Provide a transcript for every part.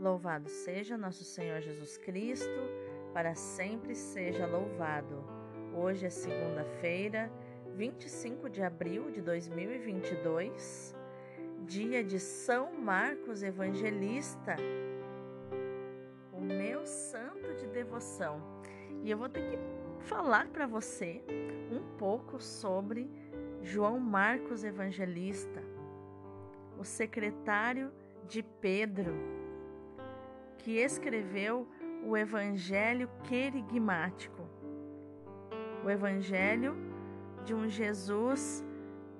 Louvado seja nosso Senhor Jesus Cristo, para sempre seja louvado. Hoje é segunda-feira, 25 de abril de 2022, dia de São Marcos Evangelista, o meu santo de devoção. E eu vou ter que falar para você um pouco sobre João Marcos Evangelista, o secretário de Pedro que escreveu o Evangelho querigmático, o Evangelho de um Jesus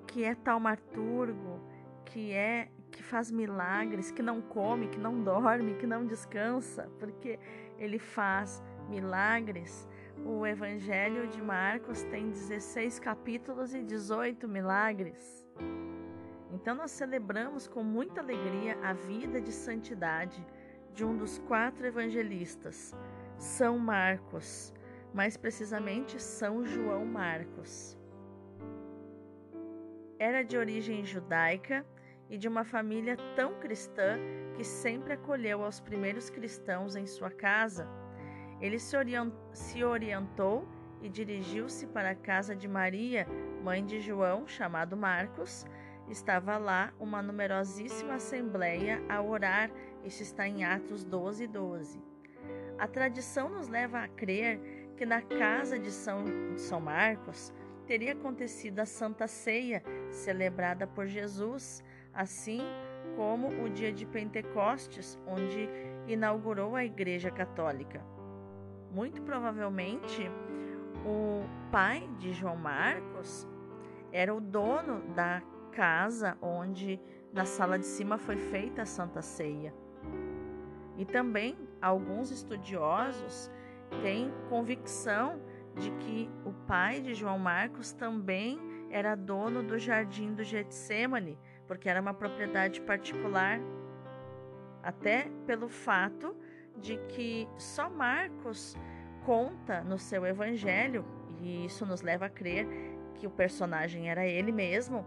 que é taumaturgo, que é que faz milagres, que não come, que não dorme, que não descansa, porque ele faz milagres. O Evangelho de Marcos tem 16 capítulos e 18 milagres. Então nós celebramos com muita alegria a vida de santidade de um dos quatro evangelistas, São Marcos, mais precisamente São João Marcos. Era de origem judaica e de uma família tão cristã que sempre acolheu aos primeiros cristãos em sua casa. Ele se orientou e dirigiu-se para a casa de Maria, mãe de João, chamado Marcos. Estava lá uma numerosíssima assembleia a orar isso está em Atos 12, 12. A tradição nos leva a crer que na casa de São, de São Marcos teria acontecido a Santa Ceia, celebrada por Jesus, assim como o dia de Pentecostes, onde inaugurou a Igreja Católica. Muito provavelmente, o pai de João Marcos era o dono da casa onde na sala de cima foi feita a Santa Ceia. E também alguns estudiosos têm convicção de que o pai de João Marcos também era dono do jardim do Getsemane, porque era uma propriedade particular, até pelo fato de que só Marcos conta no seu evangelho, e isso nos leva a crer que o personagem era ele mesmo,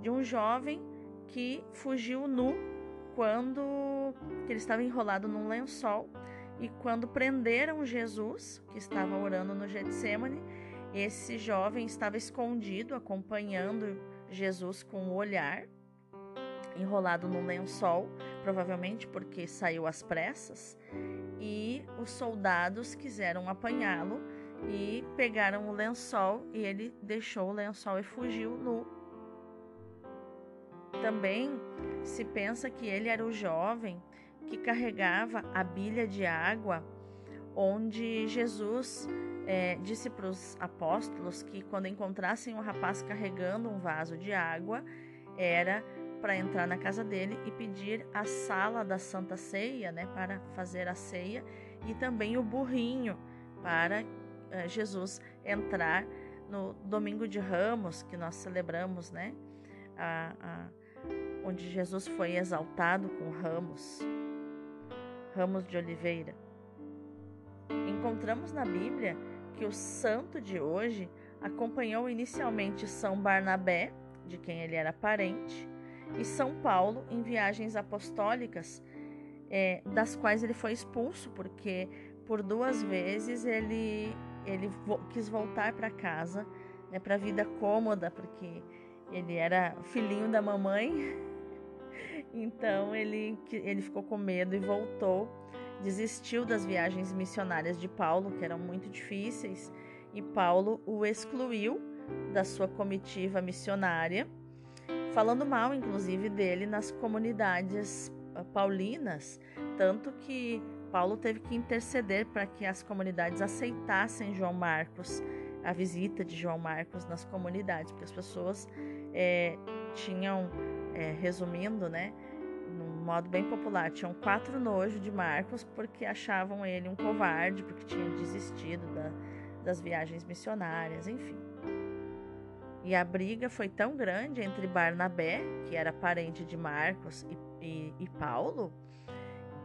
de um jovem que fugiu nu quando ele estava enrolado num lençol e quando prenderam Jesus, que estava orando no Getsemane, esse jovem estava escondido acompanhando Jesus com o olhar, enrolado num lençol, provavelmente porque saiu às pressas, e os soldados quiseram apanhá-lo e pegaram o lençol e ele deixou o lençol e fugiu nu também se pensa que ele era o jovem que carregava a bilha de água, onde Jesus é, disse para os apóstolos que quando encontrassem um rapaz carregando um vaso de água, era para entrar na casa dele e pedir a sala da Santa Ceia, né, para fazer a ceia, e também o burrinho para é, Jesus entrar no Domingo de Ramos, que nós celebramos, né, a, a onde Jesus foi exaltado com ramos, ramos de oliveira. Encontramos na Bíblia que o santo de hoje acompanhou inicialmente São Barnabé, de quem ele era parente, e São Paulo em viagens apostólicas, é, das quais ele foi expulso, porque por duas vezes ele, ele vo quis voltar para casa, né, para a vida cômoda, porque ele era filhinho da mamãe então ele, ele ficou com medo e voltou, desistiu das viagens missionárias de Paulo, que eram muito difíceis, e Paulo o excluiu da sua comitiva missionária, falando mal, inclusive, dele nas comunidades ah, paulinas, tanto que Paulo teve que interceder para que as comunidades aceitassem João Marcos, a visita de João Marcos nas comunidades, porque as pessoas é, tinham é, resumindo, né, modo bem popular, tinham quatro nojos de Marcos porque achavam ele um covarde, porque tinha desistido da, das viagens missionárias, enfim. E a briga foi tão grande entre Barnabé, que era parente de Marcos, e, e, e Paulo,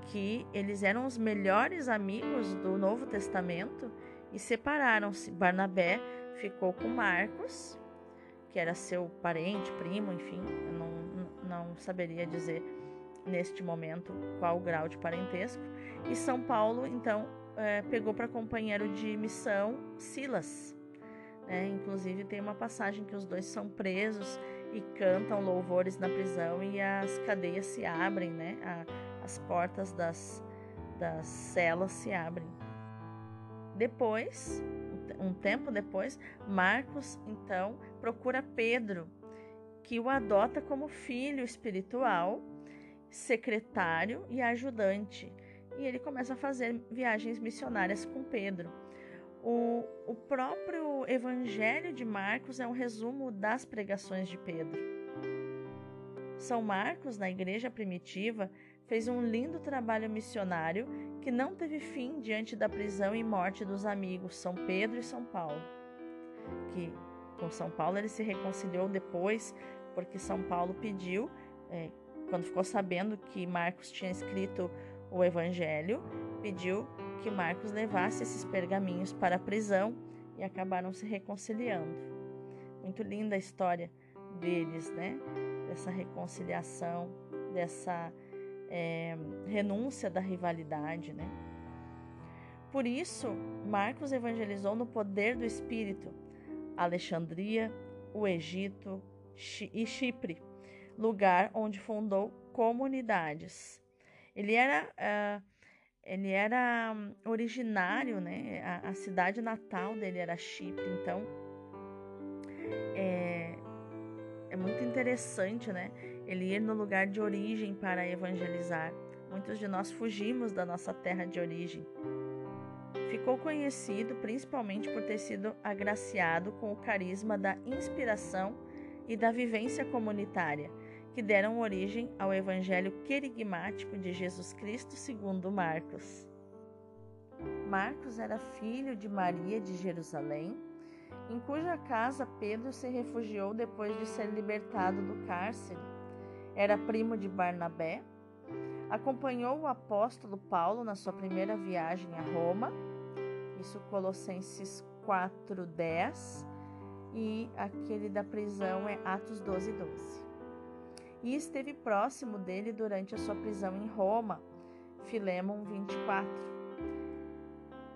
que eles eram os melhores amigos do Novo Testamento e separaram-se. Barnabé ficou com Marcos, que era seu parente, primo, enfim, eu não, não saberia dizer neste momento qual o grau de parentesco. E São Paulo, então, é, pegou para companheiro de missão Silas. É, inclusive, tem uma passagem que os dois são presos e cantam louvores na prisão e as cadeias se abrem, né? A, as portas das, das celas se abrem. Depois, um tempo depois, Marcos então procura Pedro, que o adota como filho espiritual, secretário e ajudante. E ele começa a fazer viagens missionárias com Pedro. O, o próprio Evangelho de Marcos é um resumo das pregações de Pedro. São Marcos, na igreja primitiva, fez um lindo trabalho missionário que não teve fim diante da prisão e morte dos amigos São Pedro e São Paulo. Que com São Paulo ele se reconciliou depois, porque São Paulo pediu, é, quando ficou sabendo que Marcos tinha escrito o Evangelho, pediu que Marcos levasse esses pergaminhos para a prisão e acabaram se reconciliando. Muito linda a história deles, né? Dessa reconciliação, dessa é, renúncia da rivalidade, né? Por isso, Marcos evangelizou no poder do Espírito Alexandria, o Egito e Chipre, lugar onde fundou comunidades. Ele era uh, ele era hum, originário, né? A, a, cidade natal dele era Chipre, então é, é muito interessante, né? Ele ir no lugar de origem para evangelizar. Muitos de nós fugimos da nossa terra de origem. Ficou conhecido principalmente por ter sido agraciado com o carisma da inspiração e da vivência comunitária que deram origem ao evangelho querigmático de Jesus Cristo segundo Marcos. Marcos era filho de Maria de Jerusalém, em cuja casa Pedro se refugiou depois de ser libertado do cárcere. Era primo de Barnabé. Acompanhou o apóstolo Paulo na sua primeira viagem a Roma, isso Colossenses 4:10, e aquele da prisão é Atos 12:12. 12 e esteve próximo dele durante a sua prisão em Roma. Filemon 24.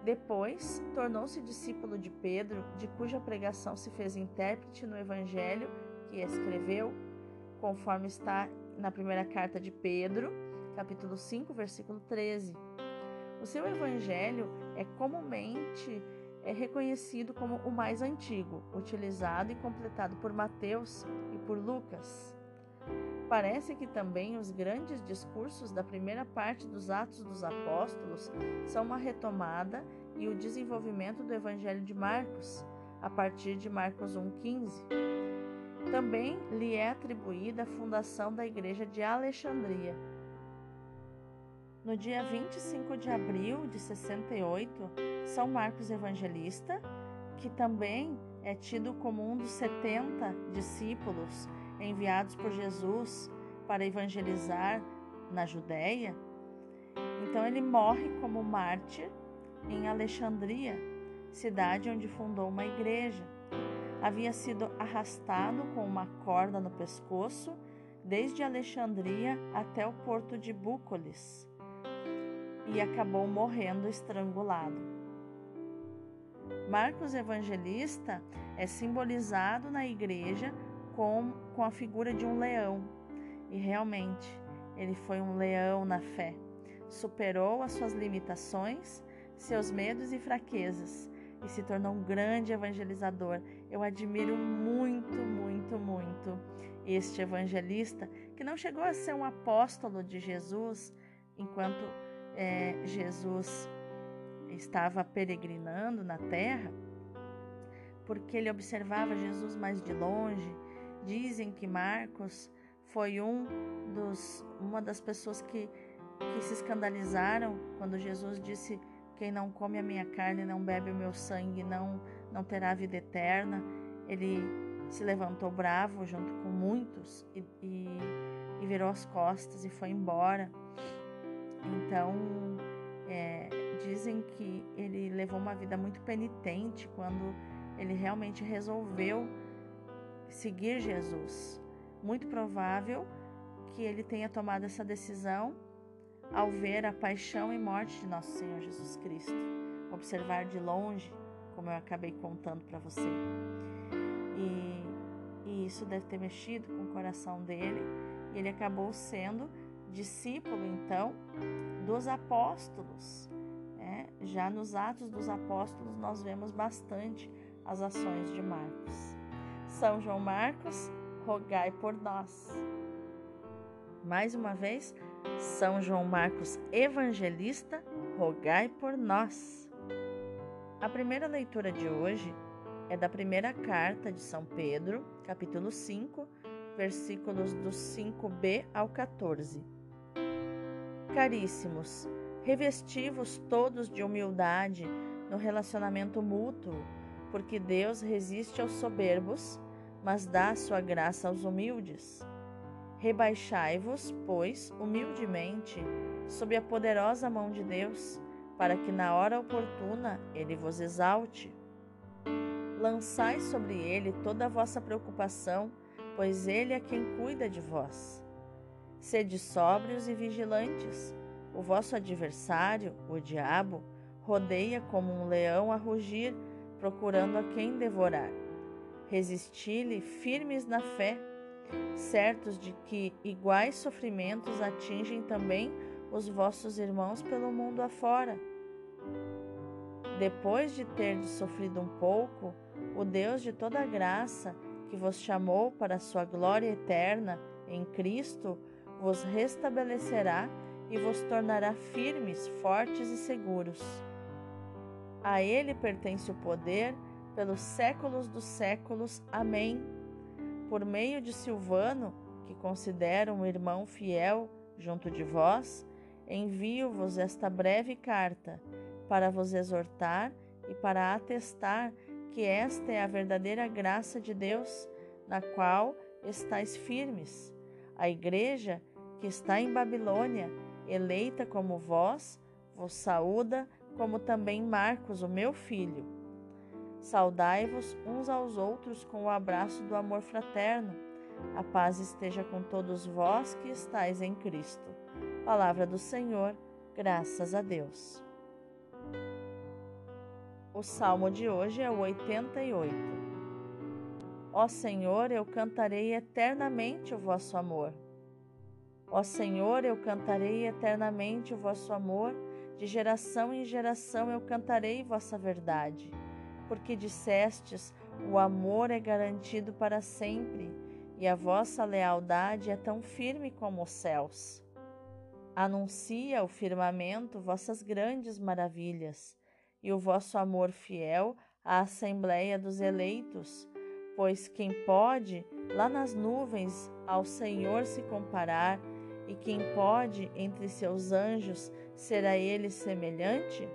Depois, tornou-se discípulo de Pedro, de cuja pregação se fez intérprete no evangelho que escreveu, conforme está na primeira carta de Pedro, capítulo 5, versículo 13. O seu evangelho é comumente é reconhecido como o mais antigo, utilizado e completado por Mateus e por Lucas. Parece que também os grandes discursos da primeira parte dos Atos dos Apóstolos são uma retomada e o desenvolvimento do Evangelho de Marcos, a partir de Marcos 1,15. Também lhe é atribuída a fundação da Igreja de Alexandria. No dia 25 de abril de 68, São Marcos Evangelista, que também é tido como um dos 70 discípulos enviados por Jesus para evangelizar na Judéia. Então ele morre como mártir em Alexandria, cidade onde fundou uma igreja. Havia sido arrastado com uma corda no pescoço desde Alexandria até o porto de Búcolis e acabou morrendo estrangulado. Marcos Evangelista é simbolizado na igreja com, com a figura de um leão. E realmente, ele foi um leão na fé. Superou as suas limitações, seus medos e fraquezas e se tornou um grande evangelizador. Eu admiro muito, muito, muito este evangelista que não chegou a ser um apóstolo de Jesus enquanto é, Jesus estava peregrinando na terra, porque ele observava Jesus mais de longe, Dizem que Marcos foi um dos, uma das pessoas que, que se escandalizaram quando Jesus disse: Quem não come a minha carne, não bebe o meu sangue, não, não terá vida eterna. Ele se levantou bravo junto com muitos e, e, e virou as costas e foi embora. Então, é, dizem que ele levou uma vida muito penitente quando ele realmente resolveu seguir Jesus. Muito provável que ele tenha tomado essa decisão ao ver a paixão e morte de nosso Senhor Jesus Cristo, observar de longe, como eu acabei contando para você. E, e isso deve ter mexido com o coração dele, e ele acabou sendo discípulo, então, dos apóstolos. Né? Já nos Atos dos Apóstolos, nós vemos bastante as ações de Marcos. São João Marcos, rogai por nós. Mais uma vez, São João Marcos Evangelista, rogai por nós. A primeira leitura de hoje é da primeira carta de São Pedro, capítulo 5, versículos do 5b ao 14. Caríssimos, revesti-vos todos de humildade no relacionamento mútuo, porque Deus resiste aos soberbos, mas dá sua graça aos humildes. Rebaixai-vos, pois, humildemente, sob a poderosa mão de Deus, para que na hora oportuna ele vos exalte. Lançai sobre ele toda a vossa preocupação, pois ele é quem cuida de vós. Sede sóbrios e vigilantes. O vosso adversário, o diabo, rodeia como um leão a rugir, procurando a quem devorar. Resisti-lhe firmes na fé certos de que iguais sofrimentos atingem também os vossos irmãos pelo mundo afora. Depois de terdes sofrido um pouco, o Deus de toda graça, que vos chamou para a sua glória eterna em Cristo, vos restabelecerá e vos tornará firmes, fortes e seguros. A Ele pertence o poder pelos séculos dos séculos. Amém por meio de Silvano, que considero um irmão fiel junto de vós, envio-vos esta breve carta para vos exortar e para atestar que esta é a verdadeira graça de Deus, na qual estáis firmes. A igreja que está em Babilônia, eleita como vós, vos saúda, como também Marcos, o meu filho Saudai-vos uns aos outros com o abraço do amor fraterno. A paz esteja com todos vós que estáis em Cristo. Palavra do Senhor, graças a Deus. O salmo de hoje é o 88. Ó Senhor, eu cantarei eternamente o vosso amor. Ó Senhor, eu cantarei eternamente o vosso amor, de geração em geração eu cantarei vossa verdade porque dissestes: o amor é garantido para sempre, e a vossa lealdade é tão firme como os céus. Anuncia o firmamento vossas grandes maravilhas, e o vosso amor fiel à assembleia dos eleitos, pois quem pode, lá nas nuvens, ao Senhor se comparar, e quem pode, entre seus anjos, ser a ele semelhante?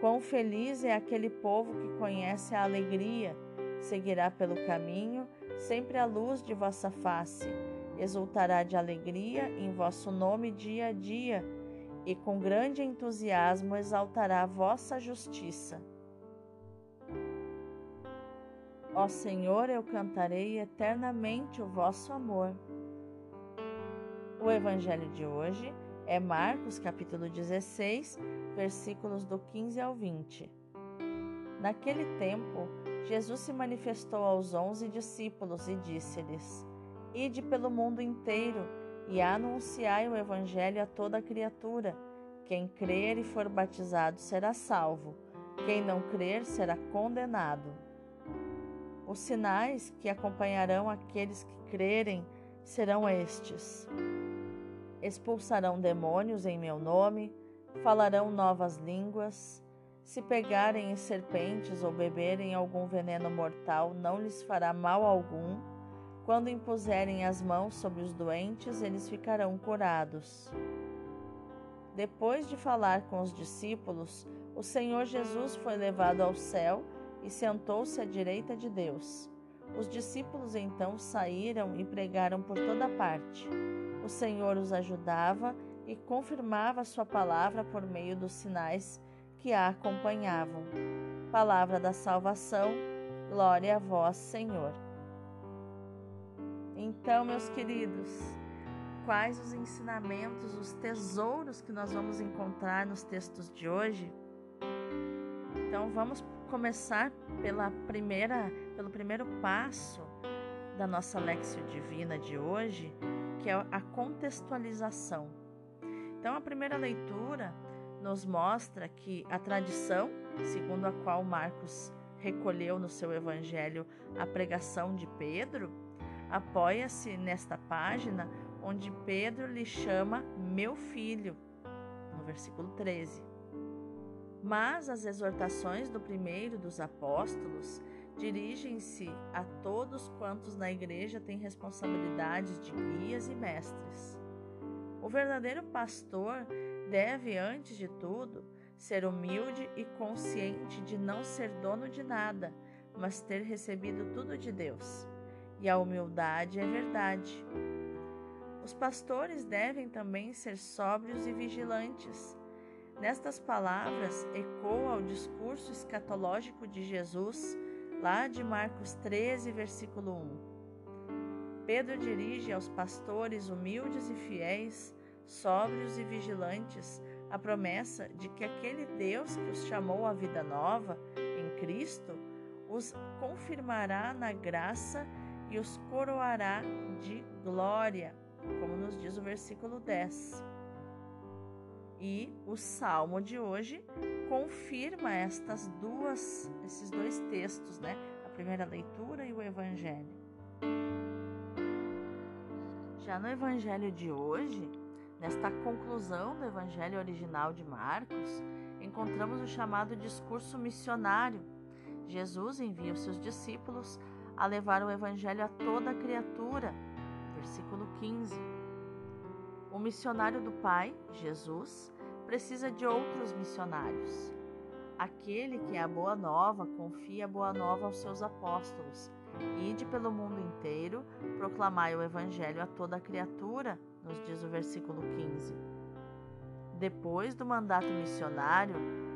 Quão feliz é aquele povo que conhece a alegria, seguirá pelo caminho, sempre à luz de vossa face, exultará de alegria em vosso nome dia a dia, e com grande entusiasmo exaltará vossa justiça. Ó Senhor, eu cantarei eternamente o vosso amor. O evangelho de hoje é Marcos capítulo 16, versículos do 15 ao 20. Naquele tempo, Jesus se manifestou aos onze discípulos e disse-lhes: Ide pelo mundo inteiro e anunciai o Evangelho a toda criatura. Quem crer e for batizado será salvo, quem não crer será condenado. Os sinais que acompanharão aqueles que crerem serão estes: expulsarão demônios em meu nome falarão novas línguas. Se pegarem em serpentes ou beberem algum veneno mortal, não lhes fará mal algum. Quando impuserem as mãos sobre os doentes, eles ficarão curados. Depois de falar com os discípulos, o Senhor Jesus foi levado ao céu e sentou-se à direita de Deus. Os discípulos então saíram e pregaram por toda parte. O Senhor os ajudava e confirmava sua palavra por meio dos sinais que a acompanhavam. Palavra da salvação, glória a vós, Senhor. Então, meus queridos, quais os ensinamentos, os tesouros que nós vamos encontrar nos textos de hoje? Então vamos começar pela primeira, pelo primeiro passo da nossa Lexio Divina de hoje, que é a contextualização. Então a primeira leitura nos mostra que a tradição, segundo a qual Marcos recolheu no seu evangelho a pregação de Pedro, apoia-se nesta página onde Pedro lhe chama meu filho, no versículo 13. Mas as exortações do primeiro dos apóstolos dirigem-se a todos quantos na igreja têm responsabilidades de guias e mestres. O verdadeiro pastor deve, antes de tudo, ser humilde e consciente de não ser dono de nada, mas ter recebido tudo de Deus. E a humildade é verdade. Os pastores devem também ser sóbrios e vigilantes. Nestas palavras ecoa o discurso escatológico de Jesus, lá de Marcos 13, versículo 1. Pedro dirige aos pastores humildes e fiéis, sóbrios e vigilantes, a promessa de que aquele Deus que os chamou à vida nova em Cristo os confirmará na graça e os coroará de glória como nos diz o versículo 10. E o salmo de hoje confirma estas duas, esses dois textos, né? A primeira leitura e o evangelho. Já no evangelho de hoje, nesta conclusão do evangelho original de Marcos, encontramos o chamado discurso missionário. Jesus envia os seus discípulos a levar o evangelho a toda criatura versículo 15. O missionário do Pai, Jesus, precisa de outros missionários. Aquele que é a boa nova confia a boa nova aos seus apóstolos. Ide pelo mundo inteiro, proclamai o evangelho a toda criatura, nos diz o versículo 15. Depois do mandato missionário,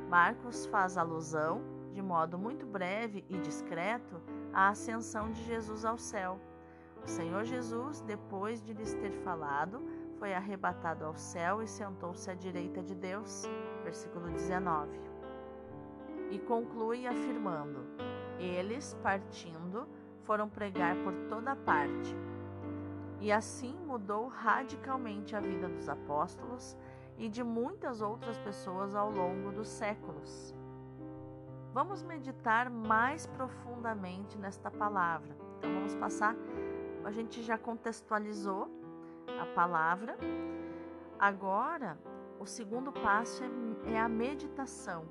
Marcos faz alusão, de modo muito breve e discreto, à ascensão de Jesus ao céu o Senhor Jesus, depois de lhes ter falado, foi arrebatado ao céu e sentou-se à direita de Deus. Versículo 19. E conclui afirmando: Eles, partindo, foram pregar por toda parte. E assim mudou radicalmente a vida dos apóstolos e de muitas outras pessoas ao longo dos séculos. Vamos meditar mais profundamente nesta palavra. Então vamos passar a gente já contextualizou a palavra. Agora, o segundo passo é, é a meditação.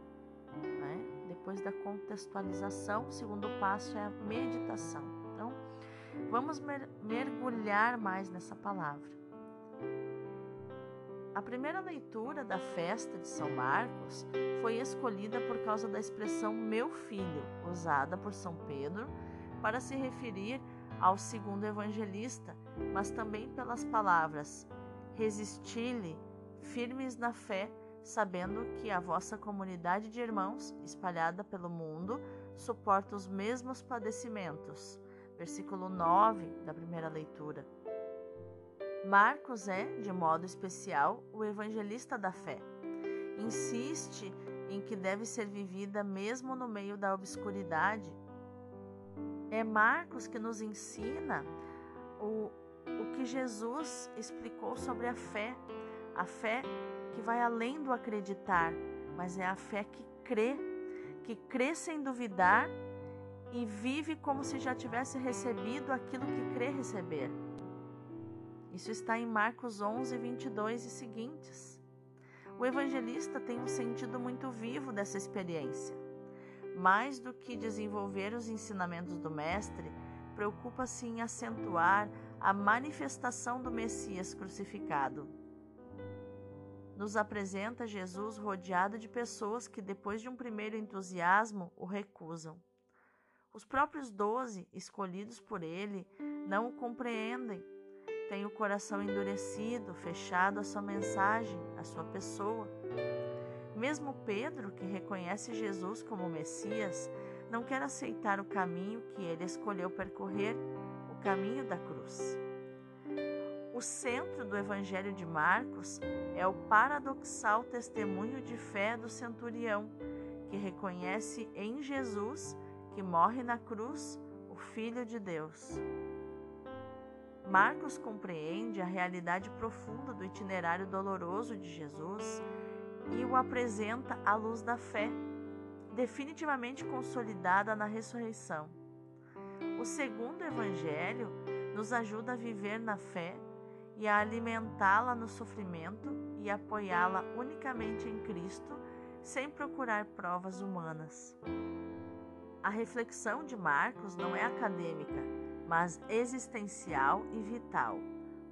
Né? Depois da contextualização, o segundo passo é a meditação. Então, vamos mergulhar mais nessa palavra. A primeira leitura da festa de São Marcos foi escolhida por causa da expressão meu filho, usada por São Pedro para se referir ao segundo evangelista, mas também pelas palavras: Resisti-lhe, firmes na fé, sabendo que a vossa comunidade de irmãos, espalhada pelo mundo, suporta os mesmos padecimentos. Versículo 9 da primeira leitura. Marcos é, de modo especial, o evangelista da fé. Insiste em que deve ser vivida mesmo no meio da obscuridade é Marcos que nos ensina o, que Jesus explicou sobre a fé. A fé que vai além do acreditar, mas é a fé que crê, que crê sem duvidar e vive como se já tivesse recebido aquilo que crê receber. Isso está em Marcos 11, 22 e seguintes. O evangelista tem um sentido muito vivo dessa experiência. Mais do que desenvolver os ensinamentos do Mestre, preocupa-se em acentuar a manifestação do Messias crucificado. Nos apresenta Jesus rodeado de pessoas que, depois de um primeiro entusiasmo, o recusam. Os próprios doze, escolhidos por ele, não o compreendem, têm o coração endurecido, fechado à sua mensagem, à sua pessoa. Mesmo Pedro, que reconhece Jesus como Messias, não quer aceitar o caminho que ele escolheu percorrer, o caminho da cruz. O centro do Evangelho de Marcos é o paradoxal testemunho de fé do centurião, que reconhece em Jesus, que morre na cruz, o Filho de Deus. Marcos compreende a realidade profunda do itinerário doloroso de Jesus e o apresenta à luz da fé, definitivamente consolidada na ressurreição. O segundo evangelho nos ajuda a viver na fé e a alimentá-la no sofrimento e apoiá-la unicamente em Cristo, sem procurar provas humanas. A reflexão de Marcos não é acadêmica, mas existencial e vital.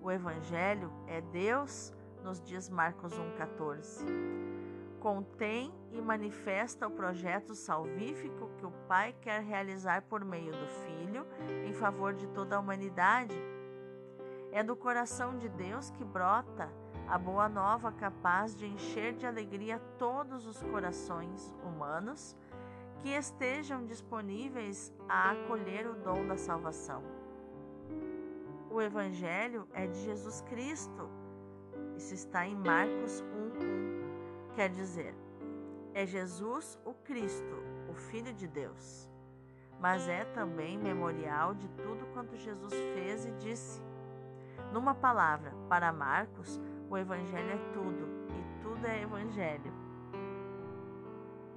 O Evangelho é Deus, nos diz Marcos 1,14. Contém e manifesta o projeto salvífico que o Pai quer realizar por meio do Filho em favor de toda a humanidade é do coração de Deus que brota a boa nova capaz de encher de alegria todos os corações humanos que estejam disponíveis a acolher o dom da salvação. O Evangelho é de Jesus Cristo. Isso está em Marcos 1:1. Quer dizer, é Jesus o Cristo, o Filho de Deus. Mas é também memorial de tudo quanto Jesus fez e disse numa palavra, para Marcos, o Evangelho é tudo e tudo é Evangelho.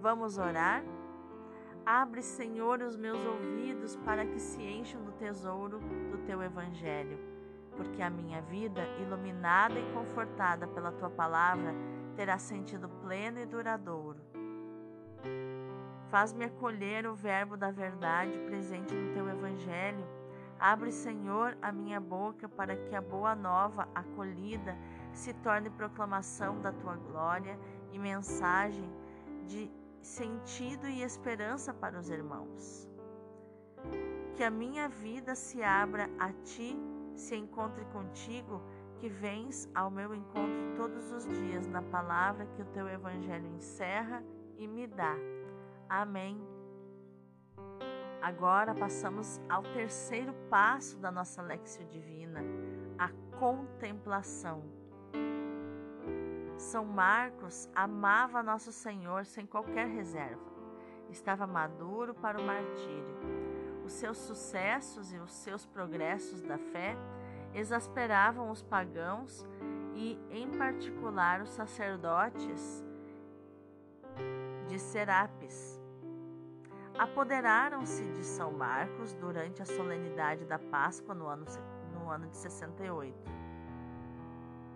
Vamos orar? Abre, Senhor, os meus ouvidos para que se encham do tesouro do teu Evangelho, porque a minha vida, iluminada e confortada pela tua palavra, terá sentido pleno e duradouro. Faz-me acolher o verbo da verdade presente no teu Evangelho Abre, Senhor, a minha boca para que a boa nova acolhida se torne proclamação da tua glória e mensagem de sentido e esperança para os irmãos. Que a minha vida se abra a ti, se encontre contigo, que vens ao meu encontro todos os dias na palavra que o teu evangelho encerra e me dá. Amém. Agora passamos ao terceiro passo da nossa Lexio Divina, a contemplação. São Marcos amava Nosso Senhor sem qualquer reserva. Estava maduro para o martírio. Os seus sucessos e os seus progressos da fé exasperavam os pagãos e, em particular, os sacerdotes de Serapis apoderaram-se de São Marcos durante a solenidade da Páscoa no ano, no ano de 68.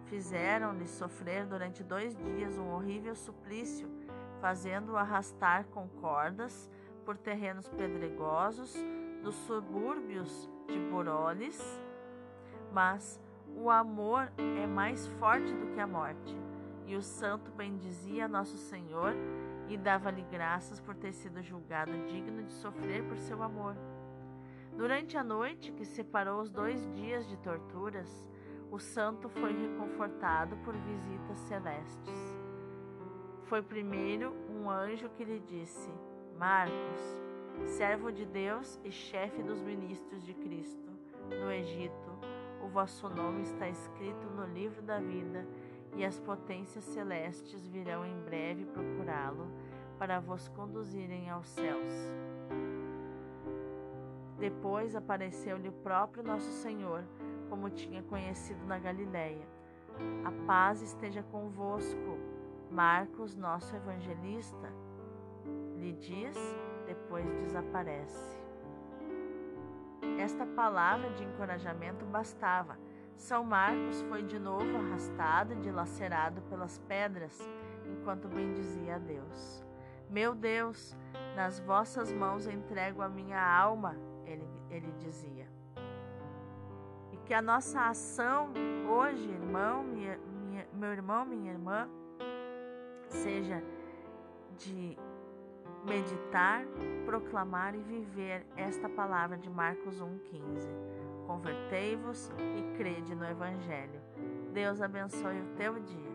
Fizeram-lhe sofrer durante dois dias um horrível suplício, fazendo-o arrastar com cordas por terrenos pedregosos dos subúrbios de Borolis. Mas o amor é mais forte do que a morte, e o santo bendizia Nosso Senhor e dava-lhe graças por ter sido julgado digno de sofrer por seu amor. Durante a noite que separou os dois dias de torturas, o santo foi reconfortado por visitas celestes. Foi primeiro um anjo que lhe disse: Marcos, servo de Deus e chefe dos ministros de Cristo, no Egito, o vosso nome está escrito no livro da vida e as potências celestes virão em breve procurá-lo para vos conduzirem aos céus. Depois apareceu-lhe o próprio nosso Senhor, como tinha conhecido na Galiléia. A paz esteja convosco. Marcos, nosso evangelista, lhe diz, depois desaparece. Esta palavra de encorajamento bastava são Marcos foi de novo arrastado e dilacerado pelas pedras, enquanto bendizia a Deus. Meu Deus, nas vossas mãos entrego a minha alma, ele, ele dizia. E que a nossa ação hoje, irmão, minha, minha, meu irmão, minha irmã, seja de meditar, proclamar e viver esta palavra de Marcos 1,15 Convertei-vos e crede no Evangelho. Deus abençoe o teu dia.